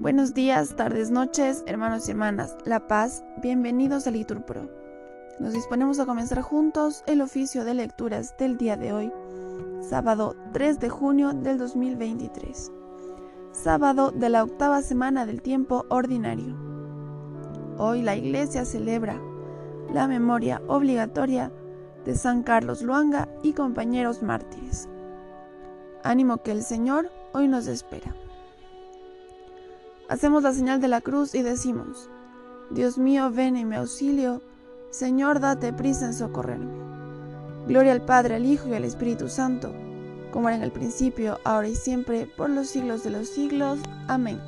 Buenos días, tardes, noches, hermanos y hermanas. La paz, bienvenidos a Liturpro. Nos disponemos a comenzar juntos el oficio de lecturas del día de hoy, sábado 3 de junio del 2023. Sábado de la octava semana del tiempo ordinario. Hoy la iglesia celebra la memoria obligatoria de San Carlos Luanga y compañeros mártires. Ánimo que el Señor hoy nos espera. Hacemos la señal de la cruz y decimos, Dios mío, ven en mi auxilio, Señor, date prisa en socorrerme. Gloria al Padre, al Hijo y al Espíritu Santo, como era en el principio, ahora y siempre, por los siglos de los siglos. Amén.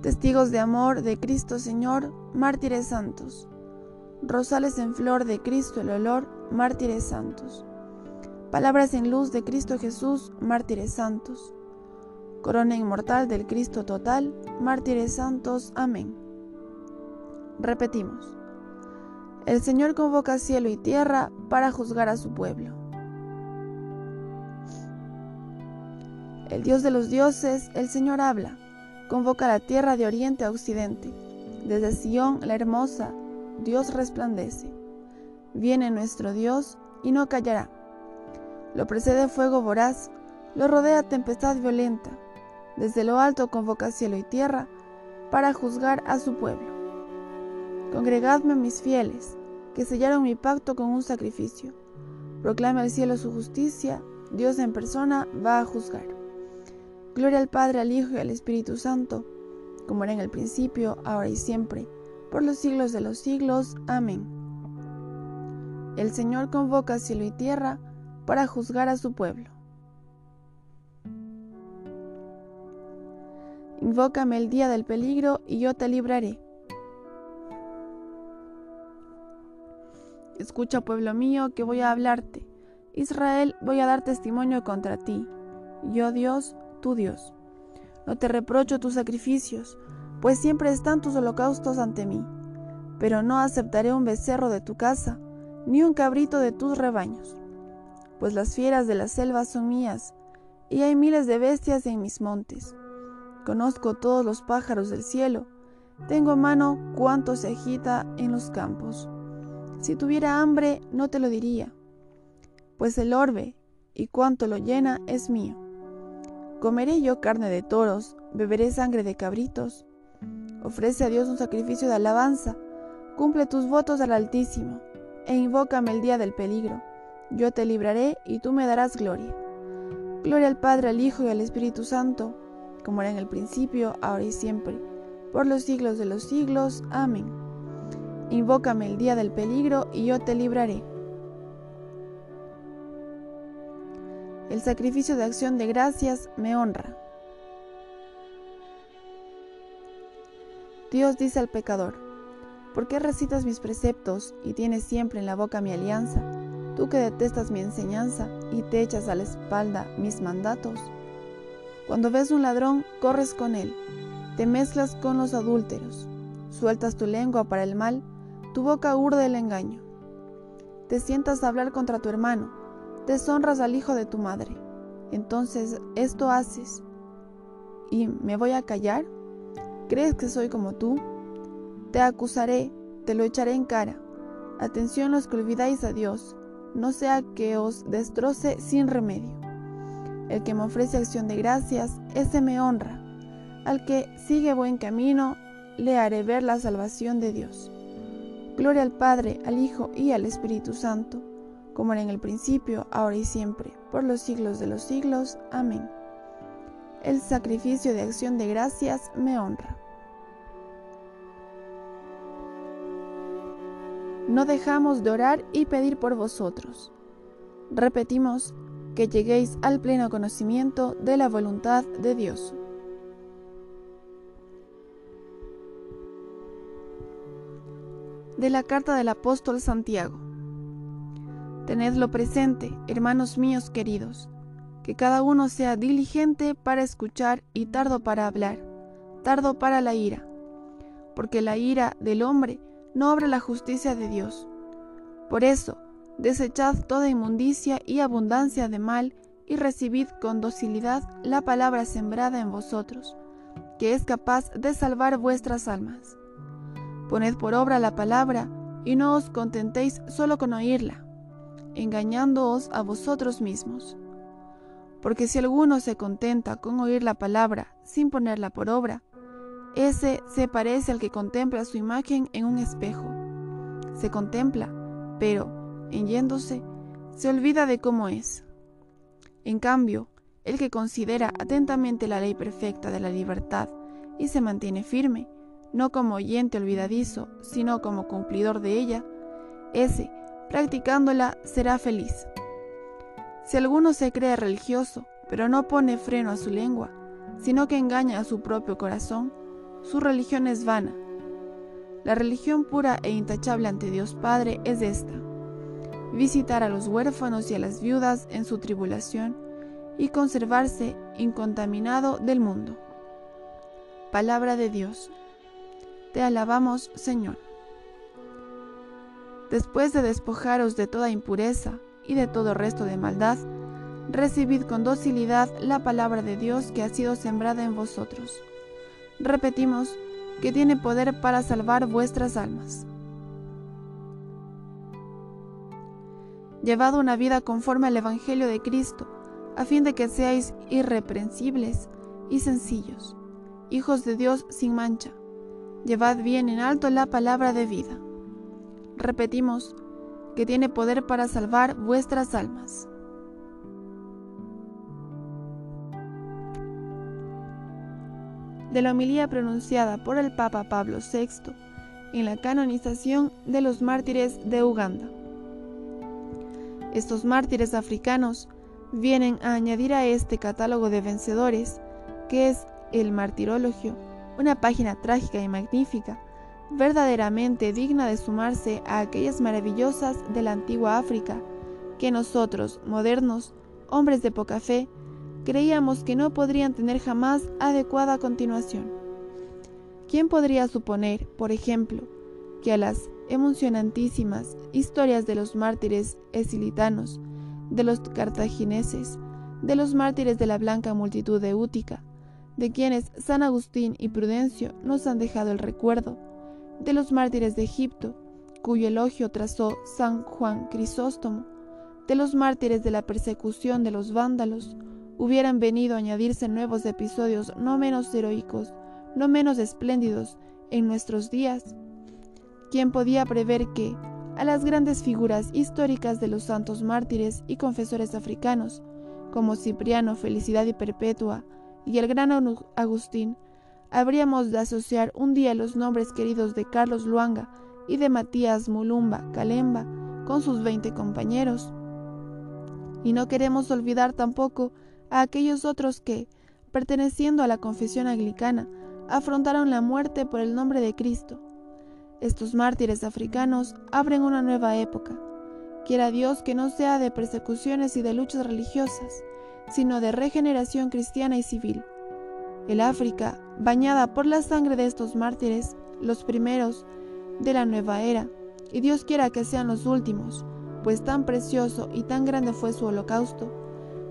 Testigos de amor de Cristo Señor, mártires santos. Rosales en flor de Cristo el olor, mártires santos. Palabras en luz de Cristo Jesús, mártires santos. Corona inmortal del Cristo total, mártires santos. Amén. Repetimos. El Señor convoca cielo y tierra para juzgar a su pueblo. El Dios de los dioses, el Señor habla, convoca la tierra de oriente a occidente. Desde Sión, la hermosa, Dios resplandece. Viene nuestro Dios y no callará lo precede fuego voraz, lo rodea tempestad violenta. Desde lo alto convoca cielo y tierra para juzgar a su pueblo. Congregadme mis fieles, que sellaron mi pacto con un sacrificio. Proclame al cielo su justicia, Dios en persona va a juzgar. Gloria al Padre, al Hijo y al Espíritu Santo, como era en el principio, ahora y siempre, por los siglos de los siglos. Amén. El Señor convoca cielo y tierra para juzgar a su pueblo. Invócame el día del peligro y yo te libraré. Escucha, pueblo mío, que voy a hablarte. Israel, voy a dar testimonio contra ti. Yo Dios, tu Dios. No te reprocho tus sacrificios, pues siempre están tus holocaustos ante mí. Pero no aceptaré un becerro de tu casa, ni un cabrito de tus rebaños pues las fieras de la selva son mías, y hay miles de bestias en mis montes. Conozco todos los pájaros del cielo, tengo a mano cuánto se agita en los campos. Si tuviera hambre, no te lo diría, pues el orbe y cuánto lo llena es mío. Comeré yo carne de toros, beberé sangre de cabritos. Ofrece a Dios un sacrificio de alabanza, cumple tus votos al Altísimo, e invócame el día del peligro yo te libraré y tú me darás gloria. Gloria al Padre, al Hijo y al Espíritu Santo, como era en el principio, ahora y siempre, por los siglos de los siglos. Amén. Invócame el día del peligro y yo te libraré. El sacrificio de acción de gracias me honra. Dios dice al pecador, ¿por qué recitas mis preceptos y tienes siempre en la boca mi alianza? tú que detestas mi enseñanza y te echas a la espalda mis mandatos. Cuando ves un ladrón, corres con él, te mezclas con los adúlteros, sueltas tu lengua para el mal, tu boca urde el engaño. Te sientas a hablar contra tu hermano, deshonras al hijo de tu madre. Entonces esto haces. ¿Y me voy a callar? ¿Crees que soy como tú? Te acusaré, te lo echaré en cara. Atención los que olvidáis a Dios, no sea que os destroce sin remedio. El que me ofrece acción de gracias, ese me honra. Al que sigue buen camino, le haré ver la salvación de Dios. Gloria al Padre, al Hijo y al Espíritu Santo, como era en el principio, ahora y siempre, por los siglos de los siglos. Amén. El sacrificio de acción de gracias me honra. no dejamos de orar y pedir por vosotros. Repetimos, que lleguéis al pleno conocimiento de la voluntad de Dios. De la carta del apóstol Santiago. Tenedlo presente, hermanos míos queridos, que cada uno sea diligente para escuchar y tardo para hablar, tardo para la ira, porque la ira del hombre no obra la justicia de Dios. Por eso, desechad toda inmundicia y abundancia de mal, y recibid con docilidad la palabra sembrada en vosotros, que es capaz de salvar vuestras almas. Poned por obra la palabra y no os contentéis solo con oírla, engañándoos a vosotros mismos. Porque si alguno se contenta con oír la palabra sin ponerla por obra, ese se parece al que contempla su imagen en un espejo. Se contempla, pero, en yéndose, se olvida de cómo es. En cambio, el que considera atentamente la ley perfecta de la libertad y se mantiene firme, no como oyente olvidadizo, sino como cumplidor de ella, ese, practicándola, será feliz. Si alguno se cree religioso, pero no pone freno a su lengua, sino que engaña a su propio corazón, su religión es vana. La religión pura e intachable ante Dios Padre es esta, visitar a los huérfanos y a las viudas en su tribulación y conservarse incontaminado del mundo. Palabra de Dios. Te alabamos, Señor. Después de despojaros de toda impureza y de todo resto de maldad, recibid con docilidad la palabra de Dios que ha sido sembrada en vosotros. Repetimos, que tiene poder para salvar vuestras almas. Llevad una vida conforme al Evangelio de Cristo, a fin de que seáis irreprensibles y sencillos, hijos de Dios sin mancha. Llevad bien en alto la palabra de vida. Repetimos, que tiene poder para salvar vuestras almas. De la homilía pronunciada por el Papa Pablo VI en la canonización de los mártires de Uganda. Estos mártires africanos vienen a añadir a este catálogo de vencedores, que es el Martirologio, una página trágica y magnífica, verdaderamente digna de sumarse a aquellas maravillosas de la antigua África, que nosotros, modernos, hombres de poca fe, creíamos que no podrían tener jamás adecuada continuación. ¿Quién podría suponer, por ejemplo, que a las emocionantísimas historias de los mártires esilitanos, de los cartagineses, de los mártires de la blanca multitud de Útica, de quienes San Agustín y Prudencio nos han dejado el recuerdo, de los mártires de Egipto, cuyo elogio trazó San Juan Crisóstomo, de los mártires de la persecución de los vándalos, hubieran venido a añadirse nuevos episodios no menos heroicos, no menos espléndidos en nuestros días. ¿Quién podía prever que, a las grandes figuras históricas de los santos mártires y confesores africanos, como Cipriano, Felicidad y Perpetua, y el gran Agustín, habríamos de asociar un día los nombres queridos de Carlos Luanga y de Matías Mulumba Calemba con sus veinte compañeros. Y no queremos olvidar tampoco a aquellos otros que, perteneciendo a la confesión anglicana, afrontaron la muerte por el nombre de Cristo estos mártires africanos abren una nueva época. Quiera Dios que no sea de persecuciones y de luchas religiosas, sino de regeneración cristiana y civil. El África, bañada por la sangre de estos mártires, los primeros de la nueva era, y Dios quiera que sean los últimos, pues tan precioso y tan grande fue su holocausto,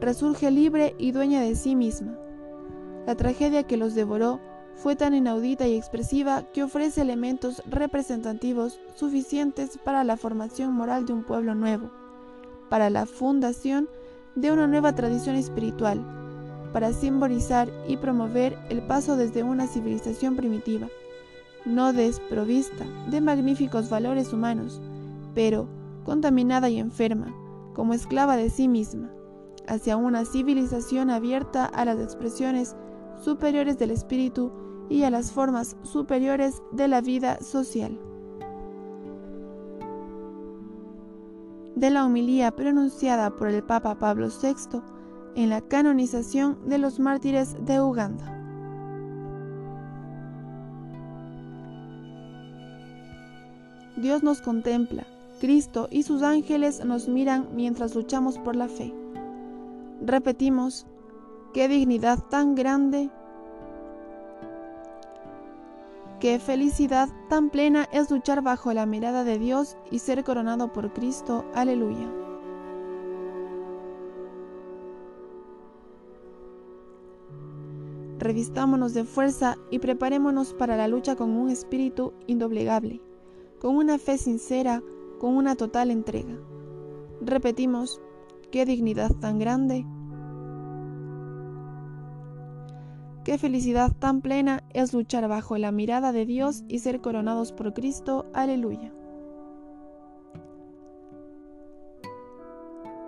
resurge libre y dueña de sí misma. La tragedia que los devoró fue tan inaudita y expresiva que ofrece elementos representativos suficientes para la formación moral de un pueblo nuevo, para la fundación de una nueva tradición espiritual, para simbolizar y promover el paso desde una civilización primitiva, no desprovista de magníficos valores humanos, pero contaminada y enferma, como esclava de sí misma, hacia una civilización abierta a las expresiones superiores del espíritu y a las formas superiores de la vida social. De la homilía pronunciada por el Papa Pablo VI en la canonización de los mártires de Uganda. Dios nos contempla, Cristo y sus ángeles nos miran mientras luchamos por la fe. Repetimos, qué dignidad tan grande Qué felicidad tan plena es luchar bajo la mirada de Dios y ser coronado por Cristo. Aleluya. revistámonos de fuerza y preparémonos para la lucha con un espíritu indoblegable, con una fe sincera, con una total entrega. Repetimos, qué dignidad tan grande, qué felicidad tan plena es luchar bajo la mirada de Dios y ser coronados por Cristo. Aleluya.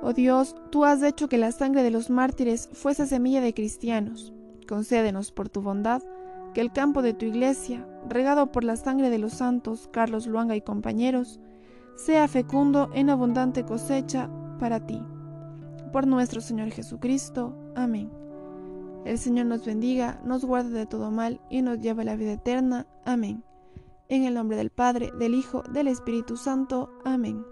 Oh Dios, tú has hecho que la sangre de los mártires fuese semilla de cristianos. Concédenos por tu bondad que el campo de tu iglesia, regado por la sangre de los santos Carlos Luanga y compañeros, sea fecundo en abundante cosecha para ti. Por nuestro Señor Jesucristo. Amén. El Señor nos bendiga, nos guarde de todo mal y nos lleve a la vida eterna. Amén. En el nombre del Padre, del Hijo, del Espíritu Santo. Amén.